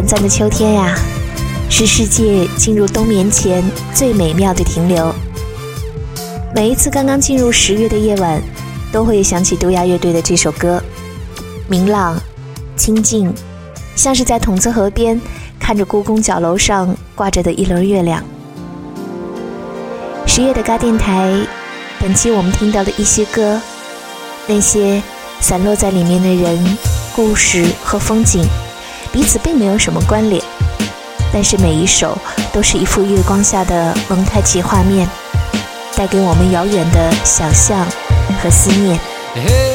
短暂的秋天呀，是世界进入冬眠前最美妙的停留。每一次刚刚进入十月的夜晚，都会想起杜亚乐队的这首歌。明朗、清静，像是在筒子河边看着故宫角楼上挂着的一轮月亮。十月的嘎电台，本期我们听到的一些歌，那些散落在里面的人、故事和风景。彼此并没有什么关联，但是每一首都是一幅月光下的蒙太奇画面，带给我们遥远的想象和思念。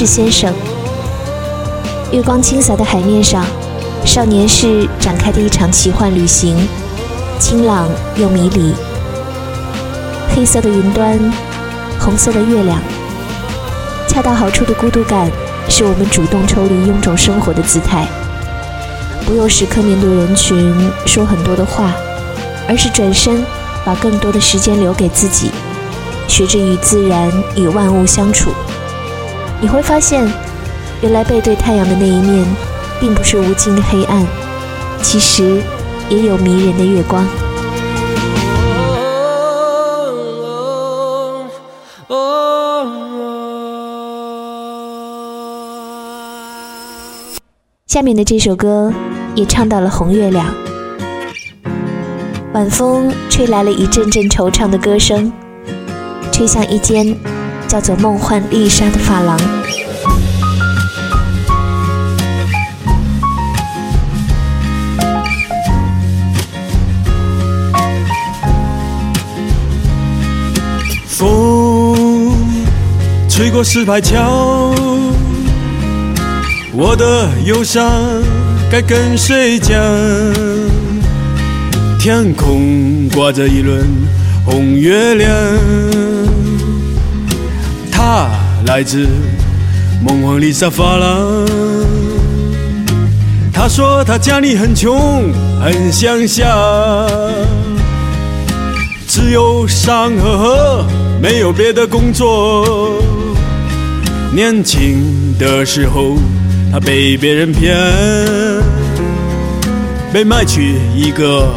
是先生，月光倾洒的海面上，少年是展开的一场奇幻旅行，清朗又迷离。黑色的云端，红色的月亮，恰到好处的孤独感，是我们主动抽离臃肿生活的姿态。不用时刻面对人群说很多的话，而是转身，把更多的时间留给自己，学着与自然、与万物相处。你会发现，原来背对太阳的那一面，并不是无尽的黑暗，其实也有迷人的月光。下面的这首歌也唱到了红月亮，晚风吹来了一阵阵惆怅的歌声，吹向一间。叫做梦幻丽莎的发廊。风吹过石牌桥，我的忧伤该跟谁讲？天空挂着一轮红月亮。他来自梦幻丽莎法郎。他说他家里很穷，很乡下，只有山和河，没有别的工作。年轻的时候，他被别人骗，被卖去一个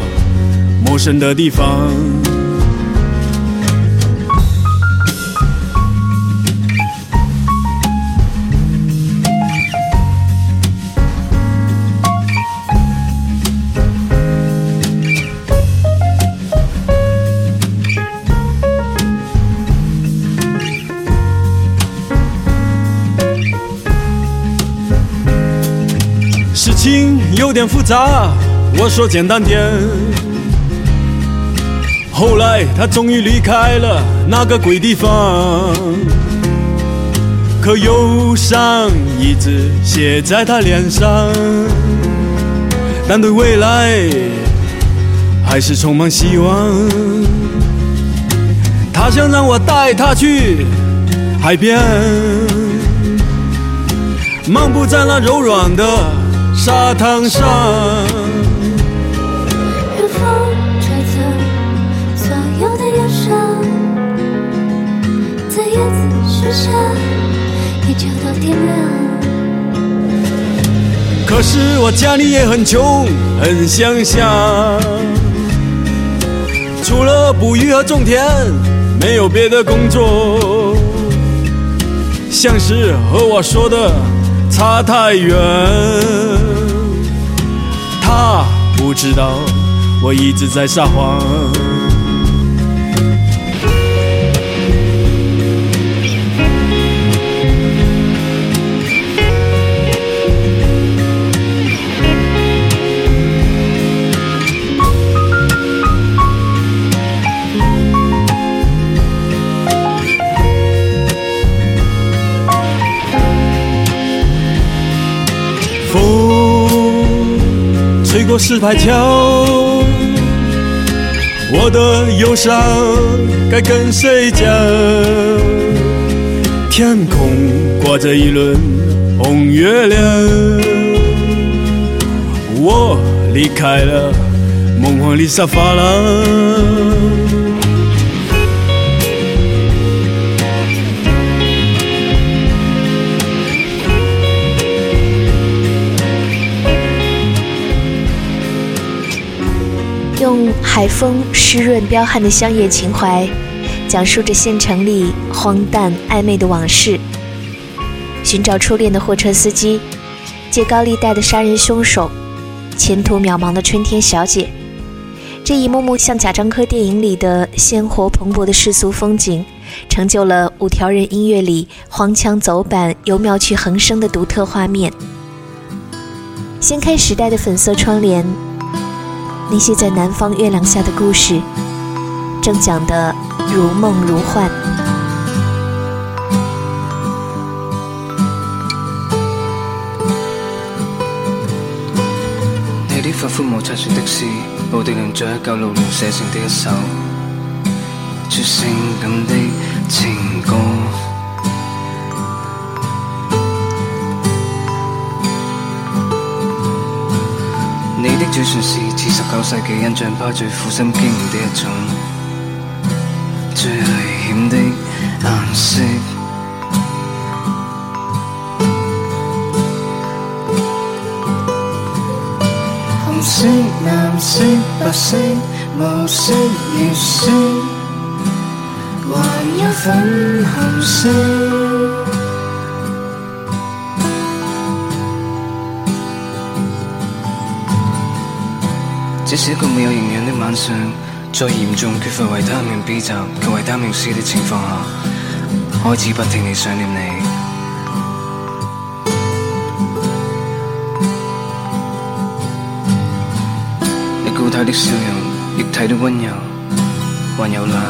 陌生的地方。情有点复杂，我说简单点。后来他终于离开了那个鬼地方，可忧伤一直写在他脸上。但对未来还是充满希望。他想让我带他去海边，漫步在那柔软的。沙滩上，让风吹走所有的忧伤，在椰子树下，一坐到天亮。可是我家里也很穷，很乡下，除了捕鱼和种田，没有别的工作，像是和我说的差太远。不知道，我一直在撒谎。石牌桥，我的忧伤该跟谁讲？天空挂着一轮红月亮，我离开了梦幻里撒发郎。用海风湿润彪悍的乡野情怀，讲述着县城里荒诞暧昧的往事。寻找初恋的货车司机，借高利贷的杀人凶手，前途渺茫的春天小姐。这一幕幕像贾樟柯电影里的鲜活蓬勃的世俗风景，成就了五条人音乐里荒腔走板由妙趣横生的独特画面。掀开时代的粉色窗帘。那些在南方月亮下的故事，正讲得如梦如幻。啲发肤的诗，无量写成的一首性感的情歌。就算是自十九世纪印象派最苦心经营的一种，最危险的颜色。红色、蓝色、白色、雾色、月色，还有一粉红色。这是一个没有营养的晚上，在严重缺乏维他命 B 族及维他命 C 的情况下，开始不停地想念你。你高挑的笑容，液体的温柔，还有那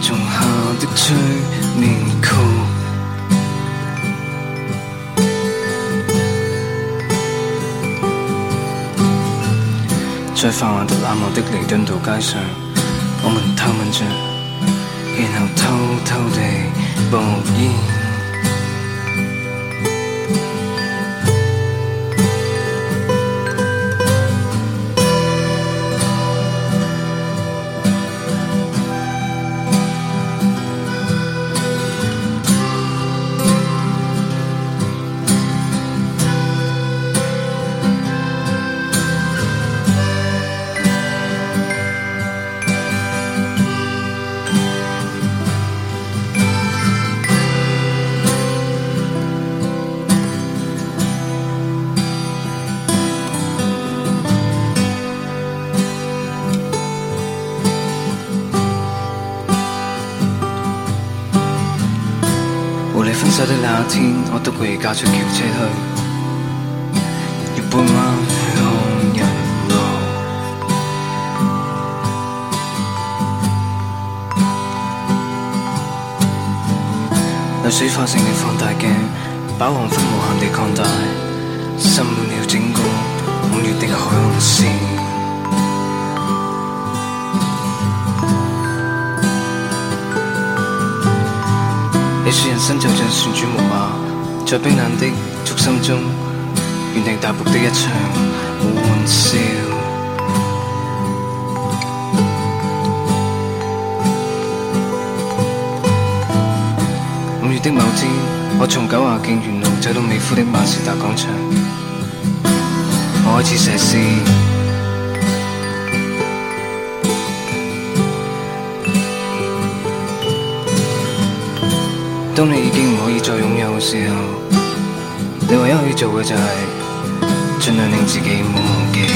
仲夏的催眠曲。在繁华到冷漠的弥敦道街上，我们偷吻着，然后偷偷地薄衣。故意驾出轿车去，要半晚向日落。泪水化成了放大镜，把黄昏无限地扩大，渗满了整个五月的海岸线。你说人生就像旋转木马。在冰冷的竹心中，原定大步的一场玩笑。五月的某天，我从九华径沿路走到美孚的马士达广场，我开始尝试。当你已经唔可以再拥有嘅时候，你唯一可以做嘅就系尽量令自己唔好忘记。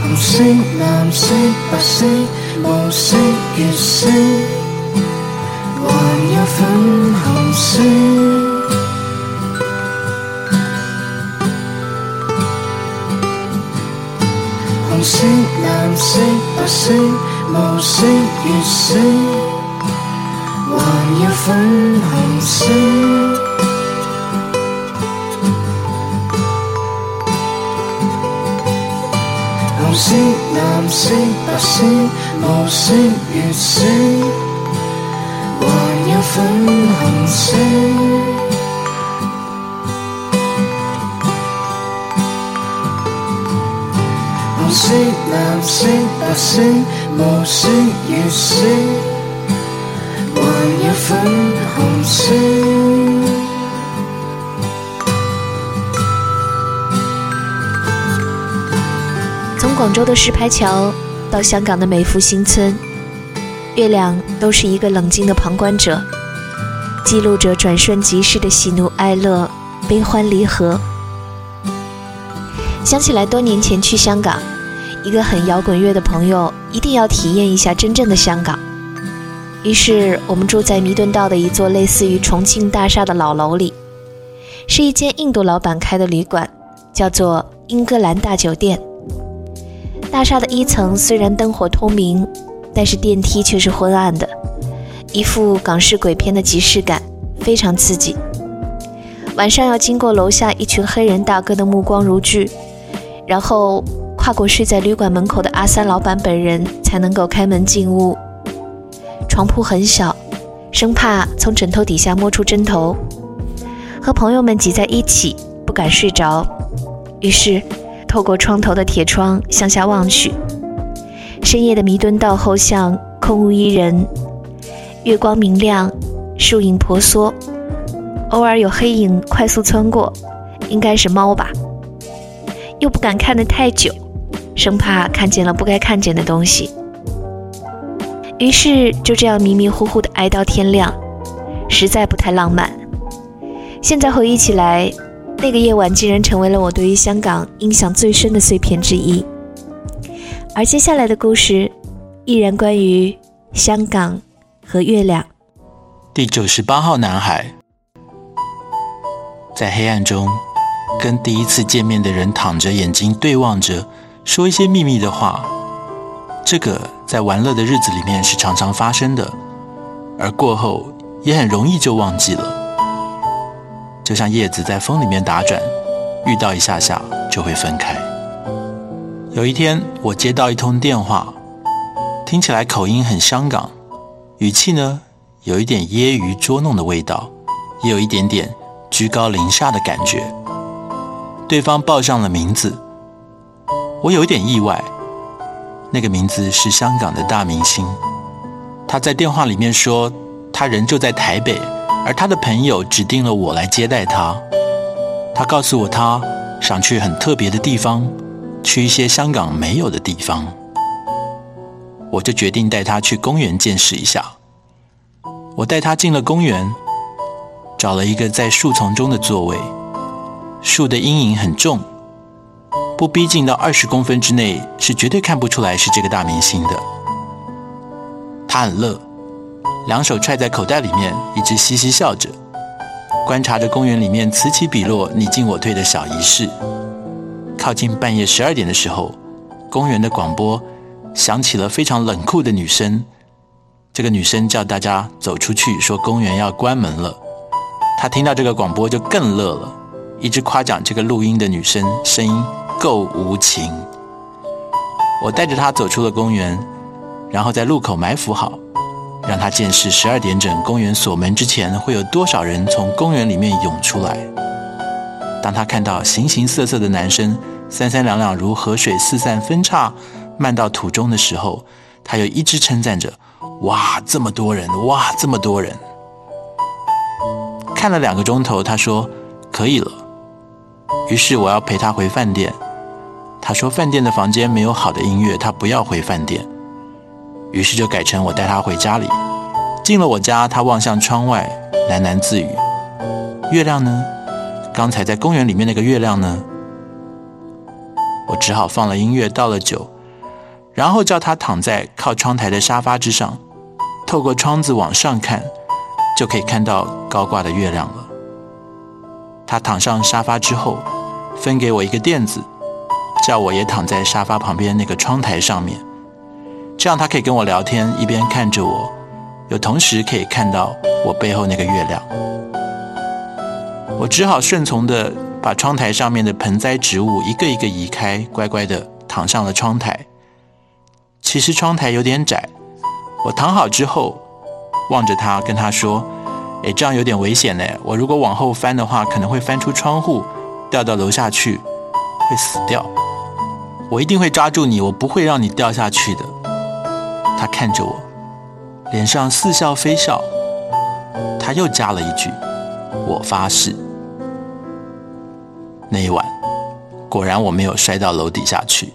红色、蓝色、白色、n 色月色，还有粉红色。色蓝色白色无色月色，还有粉红色。红色蓝色白色无色月色，还有粉红色。从广州的石牌桥到香港的美孚新村，月亮都是一个冷静的旁观者，记录着转瞬即逝的喜怒哀乐、悲欢离合。想起来多年前去香港。一个很摇滚乐的朋友一定要体验一下真正的香港。于是我们住在弥敦道的一座类似于重庆大厦的老楼里，是一间印度老板开的旅馆，叫做英格兰大酒店。大厦的一层虽然灯火通明，但是电梯却是昏暗的，一副港式鬼片的即视感，非常刺激。晚上要经过楼下一群黑人大哥的目光如炬，然后。跨过睡在旅馆门口的阿三老板本人，才能够开门进屋。床铺很小，生怕从枕头底下摸出针头。和朋友们挤在一起，不敢睡着，于是透过窗头的铁窗向下望去。深夜的弥敦道后巷空无一人，月光明亮，树影婆娑，偶尔有黑影快速穿过，应该是猫吧，又不敢看得太久。生怕看见了不该看见的东西，于是就这样迷迷糊糊的挨到天亮，实在不太浪漫。现在回忆起来，那个夜晚竟然成为了我对于香港印象最深的碎片之一。而接下来的故事，依然关于香港和月亮。第九十八号男孩在黑暗中，跟第一次见面的人，躺着，眼睛对望着。说一些秘密的话，这个在玩乐的日子里面是常常发生的，而过后也很容易就忘记了。就像叶子在风里面打转，遇到一下下就会分开。有一天，我接到一通电话，听起来口音很香港，语气呢有一点揶揄捉弄的味道，也有一点点居高临下的感觉。对方报上了名字。我有点意外，那个名字是香港的大明星。他在电话里面说，他人就在台北，而他的朋友指定了我来接待他。他告诉我，他想去很特别的地方，去一些香港没有的地方。我就决定带他去公园见识一下。我带他进了公园，找了一个在树丛中的座位，树的阴影很重。不逼近到二十公分之内，是绝对看不出来是这个大明星的。他很乐，两手揣在口袋里面，一直嘻嘻笑着，观察着公园里面此起彼落、你进我退的小仪式。靠近半夜十二点的时候，公园的广播响起了非常冷酷的女声。这个女生叫大家走出去，说公园要关门了。他听到这个广播就更乐了，一直夸奖这个录音的女声声音。够无情！我带着他走出了公园，然后在路口埋伏好，让他见识十二点整公园锁门之前会有多少人从公园里面涌出来。当他看到形形色色的男生三三两两如河水四散分叉漫到土中的时候，他又一直称赞着：“哇，这么多人！哇，这么多人！”看了两个钟头，他说：“可以了。”于是我要陪他回饭店。他说：“饭店的房间没有好的音乐，他不要回饭店。”于是就改成我带他回家里。进了我家，他望向窗外，喃喃自语：“月亮呢？刚才在公园里面那个月亮呢？”我只好放了音乐，倒了酒，然后叫他躺在靠窗台的沙发之上，透过窗子往上看，就可以看到高挂的月亮了。他躺上沙发之后，分给我一个垫子。叫我也躺在沙发旁边那个窗台上面，这样他可以跟我聊天，一边看着我，有同时可以看到我背后那个月亮。我只好顺从的把窗台上面的盆栽植物一个一个移开，乖乖的躺上了窗台。其实窗台有点窄，我躺好之后望着他跟他说：“哎，这样有点危险嘞，我如果往后翻的话，可能会翻出窗户掉到楼下去，会死掉。”我一定会抓住你，我不会让你掉下去的。他看着我，脸上似笑非笑。他又加了一句：“我发誓。”那一晚，果然我没有摔到楼底下去。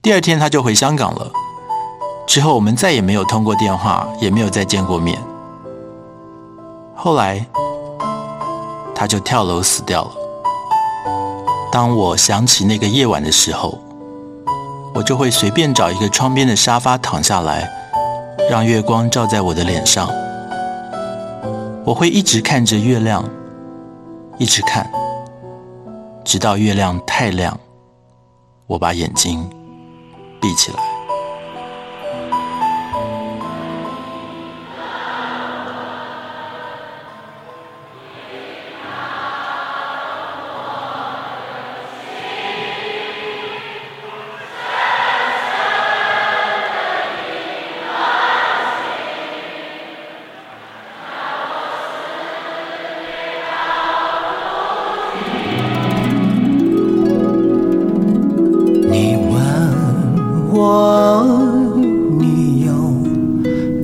第二天他就回香港了。之后我们再也没有通过电话，也没有再见过面。后来，他就跳楼死掉了。当我想起那个夜晚的时候，我就会随便找一个窗边的沙发躺下来，让月光照在我的脸上。我会一直看着月亮，一直看，直到月亮太亮，我把眼睛闭起来。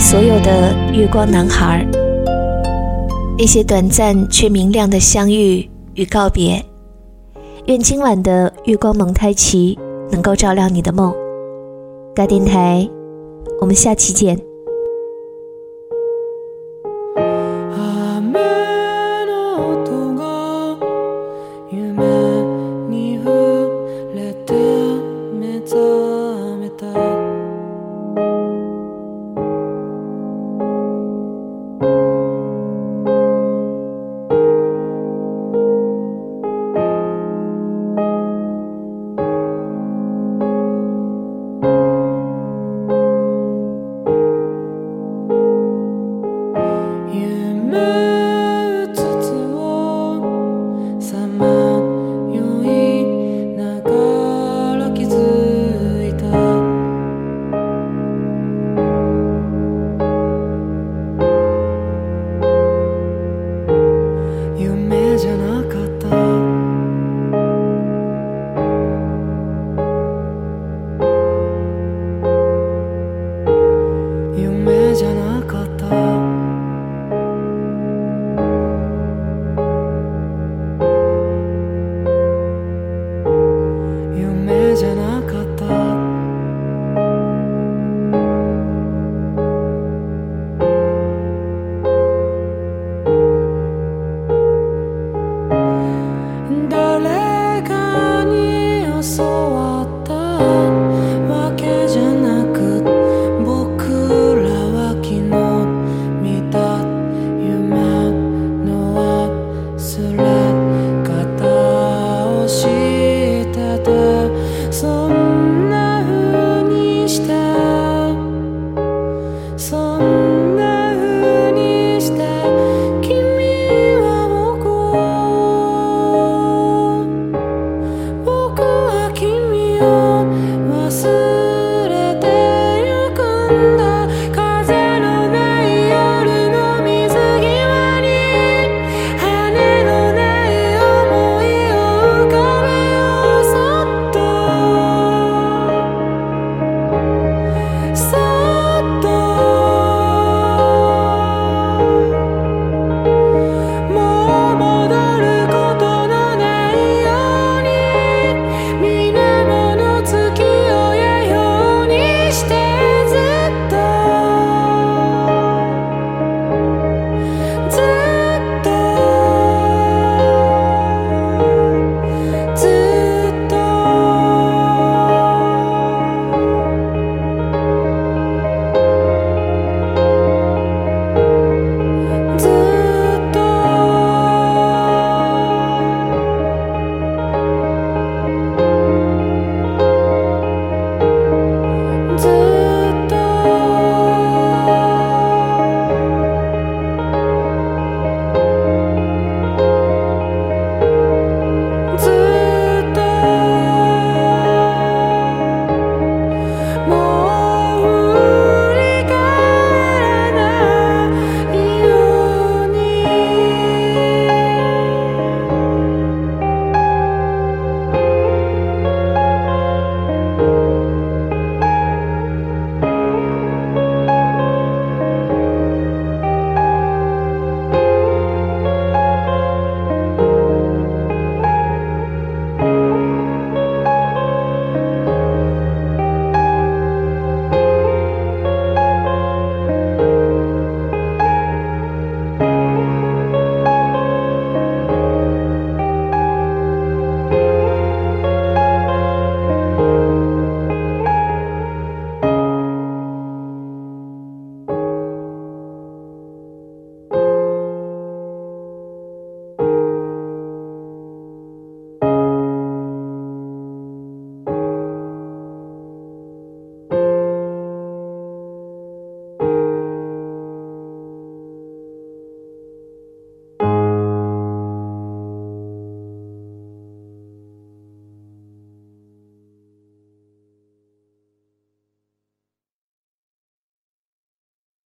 所有的月光男孩，那些短暂却明亮的相遇与告别，愿今晚的月光蒙太奇能够照亮你的梦。嘎电台，我们下期见。